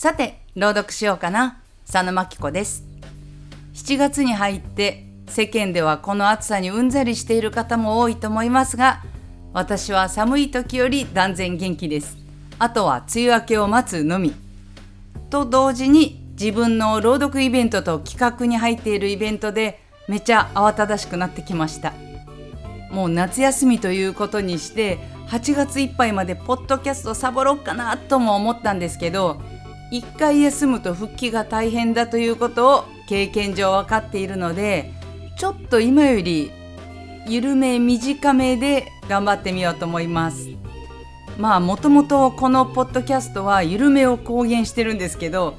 さて、朗読しようかな。佐野真紀子です。7月に入って世間ではこの暑さにうんざりしている方も多いと思いますが、私は寒い時より断然元気です。あとは梅雨明けを待つのみ。と同時に自分の朗読イベントと企画に入っているイベントでめちゃ慌ただしくなってきましたもう夏休みということにして8月いっぱいまでポッドキャストサボろうかなとも思ったんですけど一回休むと復帰が大変だということを経験上分かっているのでちょっと今より緩め短めで頑張ってみようと思いますまあもともとこのポッドキャストは緩めを公言してるんですけど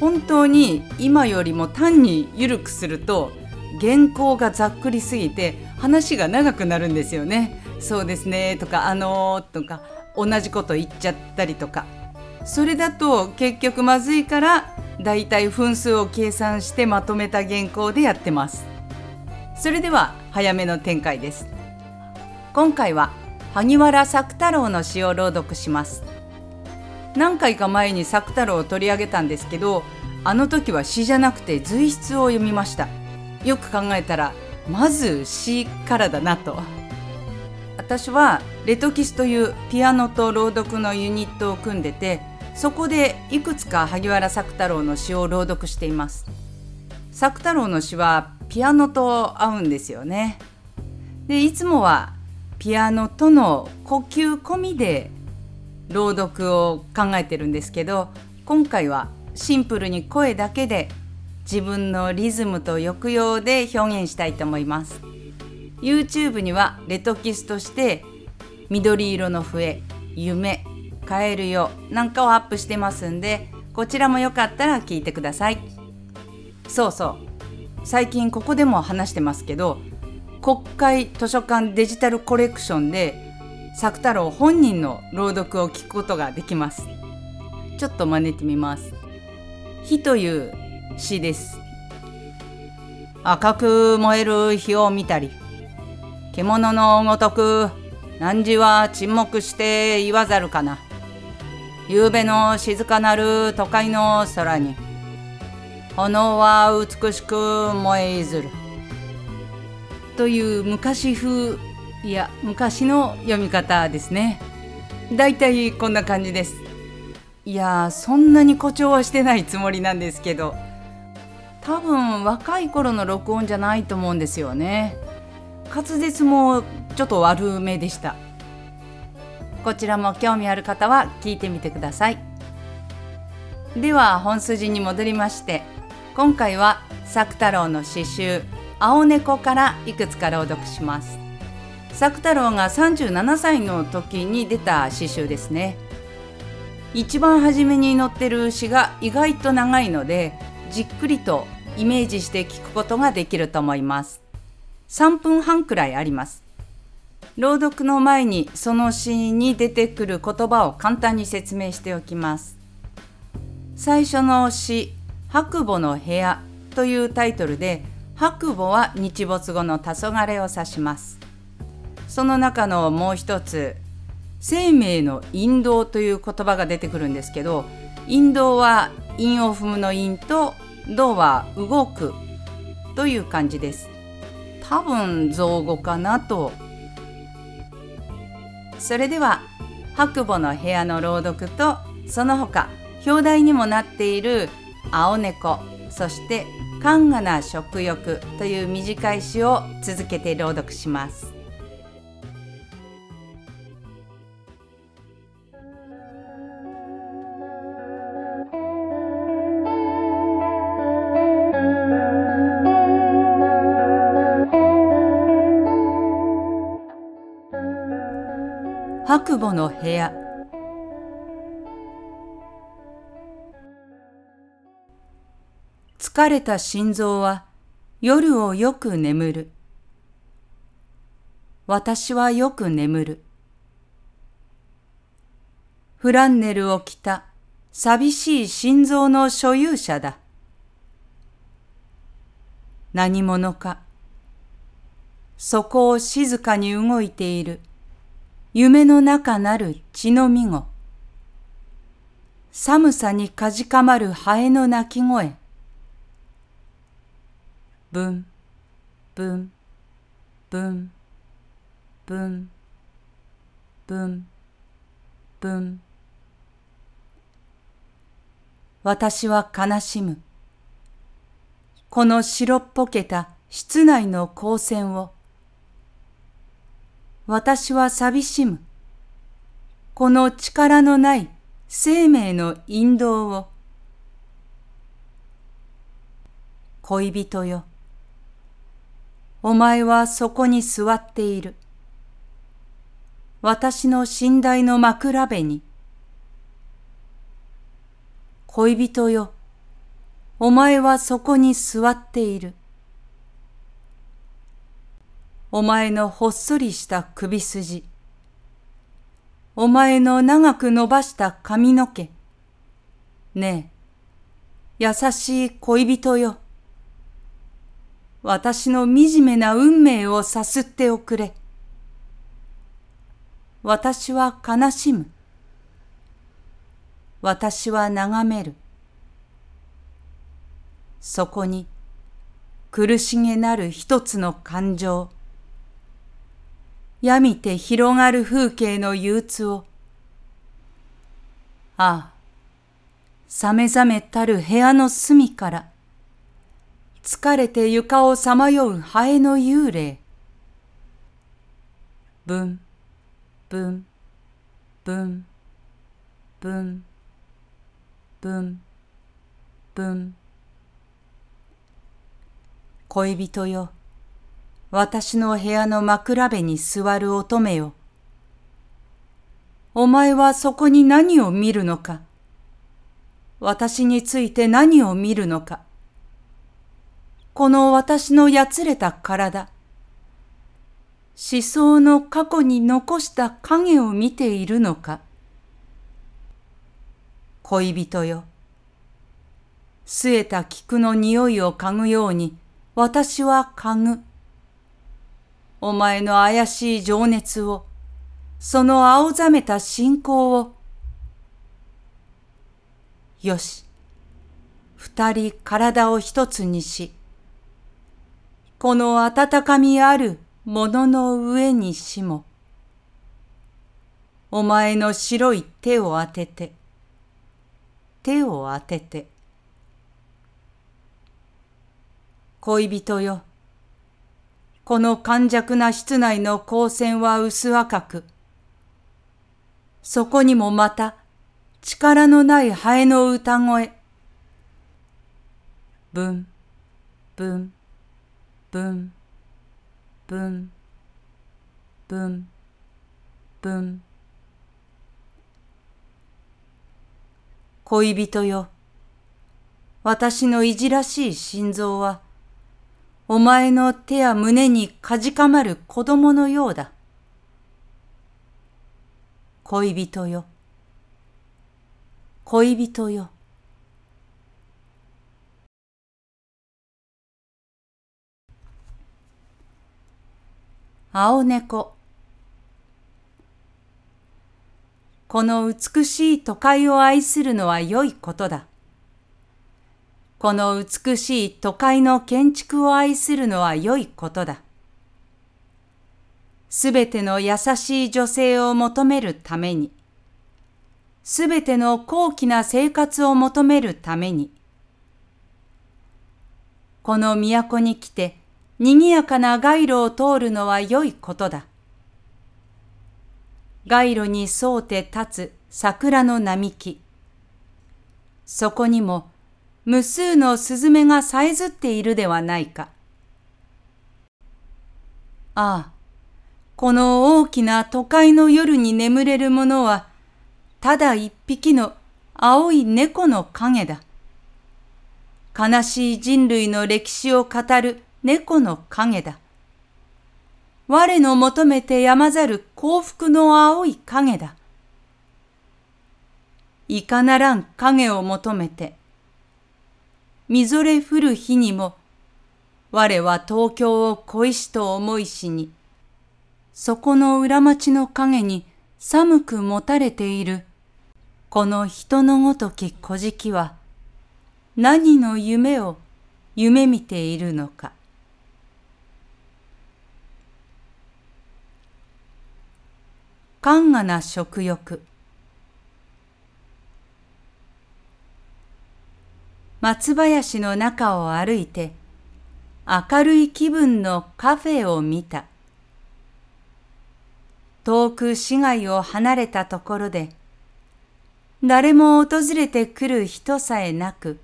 本当に今よりも単に緩くすると原稿がざっくりすぎて話が長くなるんですよね。そうですねとかあのー、とか同じこと言っちゃったりとかそれだと結局まずいからだいたい分数を計算してまとめた原稿でやってます。それでは早めの展開です。今回は萩原作太郎の詩を朗読します。何回か前に作太郎を取り上げたんですけどあの時は詩じゃなくて随筆を読みました。よく考えたらまず詩からだなと。私はレトキスというピアノと朗読のユニットを組んでてそこでいくつか萩原作太郎の詩を朗読しています。作太郎の詩はピアノと合うんですよね。でいつもはピアノとの呼吸込みで朗読を考えてるんですけど今回はシンプルに声だけで自分のリズムと抑揚で表現したいと思います。YouTube にはレトキスとして緑色の笛夢カエルよなんかをアップしてますんでこちらもよかったら聞いてください。そうそう。最近ここでも話してますけど国会図書館デジタルコレクションで作太郎本人の朗読を聞くことができます。ちょっと真似てみます。火という詩です。赤く燃える火を見たり獣のごとく汝は沈黙して言わざるかな。夕べの静かなる都会の空に炎は美しく燃えいずる。という昔風いや昔の読み方ですね。だいたいこんな感じです。いやそんなに誇張はしてないつもりなんですけど多分若い頃の録音じゃないと思うんですよね。滑舌もちょっと悪めでした。こちらも興味ある方は聞いてみてくださいでは本筋に戻りまして今回は作太郎の詩集青猫からいくつか朗読します作太郎が37歳の時に出た詩集ですね一番初めに載ってる詩が意外と長いのでじっくりとイメージして聞くことができると思います。3分半くらいあります。朗読の前にそのシーンに出てくる言葉を簡単に説明しておきます。最初の詩「白母の部屋」というタイトルで白母は日没後の黄昏を指します。その中のもう一つ生命の引導という言葉が出てくるんですけど引導は韻を踏むの韻と動は動くという感じです。多分造語かなと。それでは白母の部屋の朗読とその他表題にもなっている青猫そしてカンガな食欲という短い詩を続けて朗読します。白母の部屋。疲れた心臓は夜をよく眠る。私はよく眠る。フランネルを着た寂しい心臓の所有者だ。何者か。そこを静かに動いている。夢の中なる血のみご。寒さにかじかまるハエの鳴き声。ブン、ブン、ブン、ブン、ブン、ブン。私は悲しむ。この白っぽけた室内の光線を。私は寂しむ。この力のない生命の引導を。恋人よ。お前はそこに座っている。私の寝台の枕辺に。恋人よ。お前はそこに座っている。お前のほっそりした首筋。お前の長く伸ばした髪の毛。ねえ、優しい恋人よ。私の惨めな運命をさすっておくれ。私は悲しむ。私は眺める。そこに苦しげなる一つの感情。やみて広がる風景の憂鬱を。ああ、さめざめたる部屋の隅から、疲れて床をさまようハエの幽霊。ぶん、ぶん、ぶん、ぶん、ぶん、ぶん。恋人よ、私の部屋の枕辺に座る乙女よ。お前はそこに何を見るのか？私について何を見るのか？この私のやつれた体、思想の過去に残した影を見ているのか？恋人よ、据えた菊の匂いを嗅ぐように私は嗅ぐ。お前の怪しい情熱を、その青ざめた信仰を。よし、二人体を一つにし、この温かみあるものの上にしも、お前の白い手を当てて、手を当てて、恋人よ、この寒弱な室内の光線は薄赤く、そこにもまた力のないハエの歌声、ブン、ブン、ブン、ブン、ブン、ブン。恋人よ、私のいじらしい心臓は、お前の手や胸にかじかまる子供のようだ。恋人よ、恋人よ。青猫この美しい都会を愛するのは良いことだ。この美しい都会の建築を愛するのは良いことだ。すべての優しい女性を求めるために、すべての高貴な生活を求めるために、この都に来て賑やかな街路を通るのは良いことだ。街路に沿うて立つ桜の並木。そこにも無数のスズメがさえずっているではないか。ああ、この大きな都会の夜に眠れるものは、ただ一匹の青い猫の影だ。悲しい人類の歴史を語る猫の影だ。我の求めてやまざる幸福の青い影だ。いかならん影を求めて、みぞれ降る日にも、我は東京を恋しと思いしに、そこの裏町の影に寒くもたれているこの人のごとき小じは何の夢を夢見ているのか。勘がな食欲松林の中を歩いて明るい気分のカフェを見た。遠く市街を離れたところで誰も訪れてくる人さえなく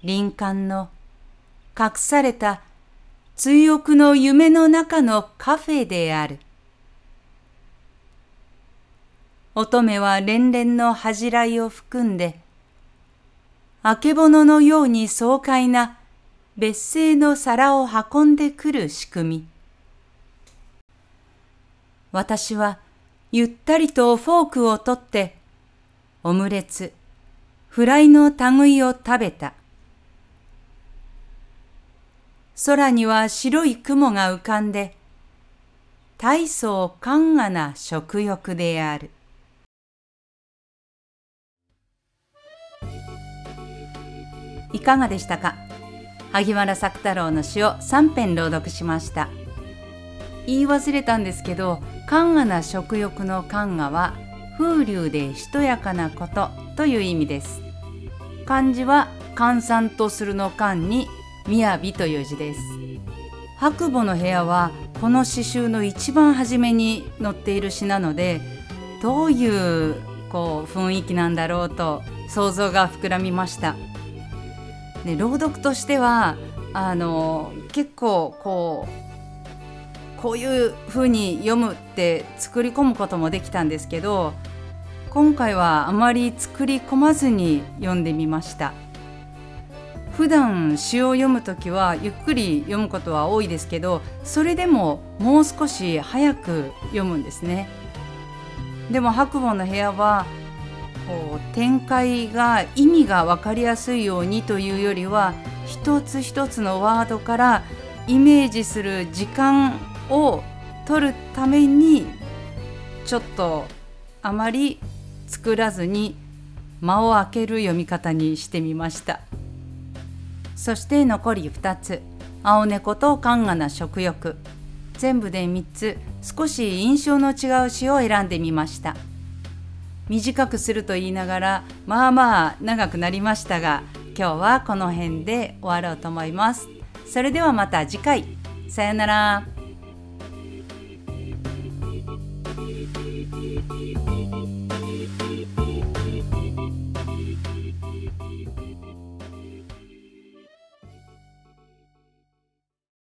林間の隠された追憶の夢の中のカフェである。乙女は連々の恥じらいを含んで、あけぼののように爽快な別姓の皿を運んでくる仕組み。私はゆったりとフォークを取って、オムレツ、フライの類を食べた。空には白い雲が浮かんで、大層勘がな食欲である。かがでしたか？萩原作太郎の詩を3編朗読しました。言い忘れたんですけど勘がな食欲の勘がは風流でしとやかなことという意味です。漢字は閑散とするの勘に雅という字です。白母の部屋はこの詩集の一番初めに載っている詩なのでどういうこう雰囲気なんだろうと想像が膨らみました。で朗読としてはあの結構こうこういう風に読むって作り込むこともできたんですけど今回はあまり作り込まずに読んでみました。普段詩を読む時はゆっくり読むことは多いですけどそれでももう少し早く読むんですね。でも白母の部屋はこう展開が意味が分かりやすいようにというよりは一つ一つのワードからイメージする時間を取るためにちょっとあまり作らずに間を空ける読み方にしてみました。そして残り2つ。青猫とカンガな食欲。全部で3つ。少し印象の違う詩を選んでみました。短くすると言いながらまあまあ長くなりましたが今日はこの辺で終わろうと思います。それではまた次回。さよなら。